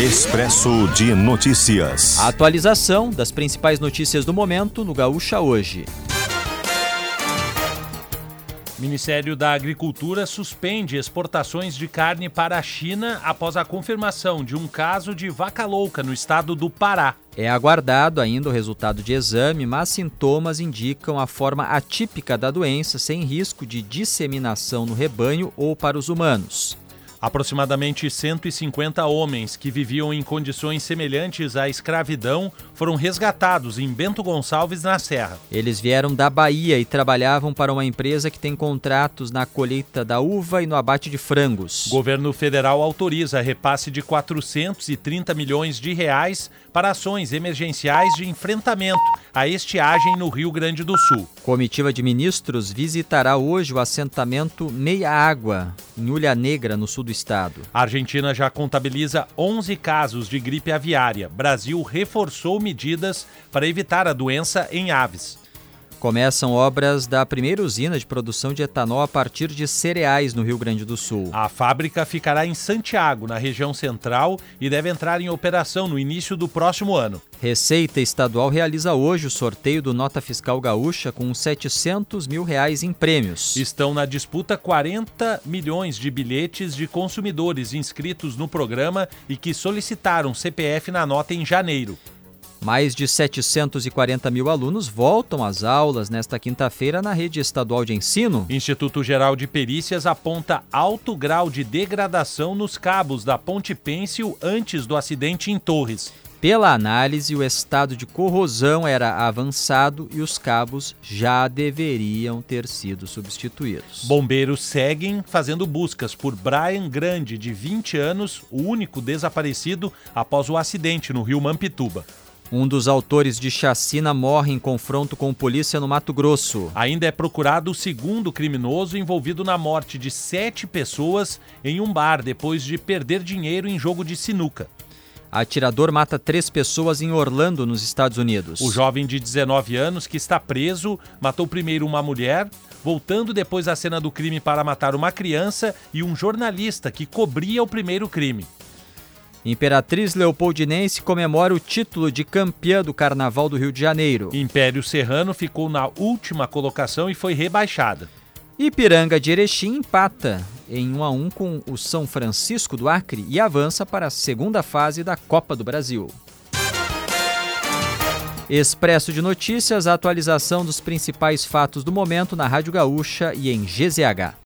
Expresso de Notícias. A atualização das principais notícias do momento no Gaúcha hoje. Ministério da Agricultura suspende exportações de carne para a China após a confirmação de um caso de vaca louca no estado do Pará. É aguardado ainda o resultado de exame, mas sintomas indicam a forma atípica da doença sem risco de disseminação no rebanho ou para os humanos. Aproximadamente 150 homens que viviam em condições semelhantes à escravidão foram resgatados em Bento Gonçalves, na Serra. Eles vieram da Bahia e trabalhavam para uma empresa que tem contratos na colheita da uva e no abate de frangos. O governo federal autoriza repasse de 430 milhões de reais para ações emergenciais de enfrentamento à estiagem no Rio Grande do Sul. Comitiva de ministros visitará hoje o assentamento Meia Água, em Ulha Negra, no sul do estado. A Argentina já contabiliza 11 casos de gripe aviária. Brasil reforçou medidas para evitar a doença em aves. Começam obras da primeira usina de produção de etanol a partir de cereais no Rio Grande do Sul. A fábrica ficará em Santiago, na região central, e deve entrar em operação no início do próximo ano. Receita Estadual realiza hoje o sorteio do Nota Fiscal Gaúcha com 700 mil reais em prêmios. Estão na disputa 40 milhões de bilhetes de consumidores inscritos no programa e que solicitaram CPF na nota em janeiro. Mais de 740 mil alunos voltam às aulas nesta quinta-feira na rede estadual de ensino. Instituto Geral de Perícias aponta alto grau de degradação nos cabos da Ponte Pêncil antes do acidente em Torres. Pela análise, o estado de corrosão era avançado e os cabos já deveriam ter sido substituídos. Bombeiros seguem fazendo buscas por Brian Grande, de 20 anos, o único desaparecido após o acidente no rio Mampituba. Um dos autores de chacina morre em confronto com polícia no Mato Grosso. Ainda é procurado o segundo criminoso envolvido na morte de sete pessoas em um bar depois de perder dinheiro em jogo de sinuca. Atirador mata três pessoas em Orlando, nos Estados Unidos. O jovem de 19 anos, que está preso, matou primeiro uma mulher, voltando depois à cena do crime para matar uma criança e um jornalista que cobria o primeiro crime. Imperatriz Leopoldinense comemora o título de campeã do Carnaval do Rio de Janeiro. Império Serrano ficou na última colocação e foi rebaixada. Ipiranga de Erechim empata em 1 a 1 com o São Francisco do Acre e avança para a segunda fase da Copa do Brasil. Expresso de Notícias, a atualização dos principais fatos do momento na Rádio Gaúcha e em GZH.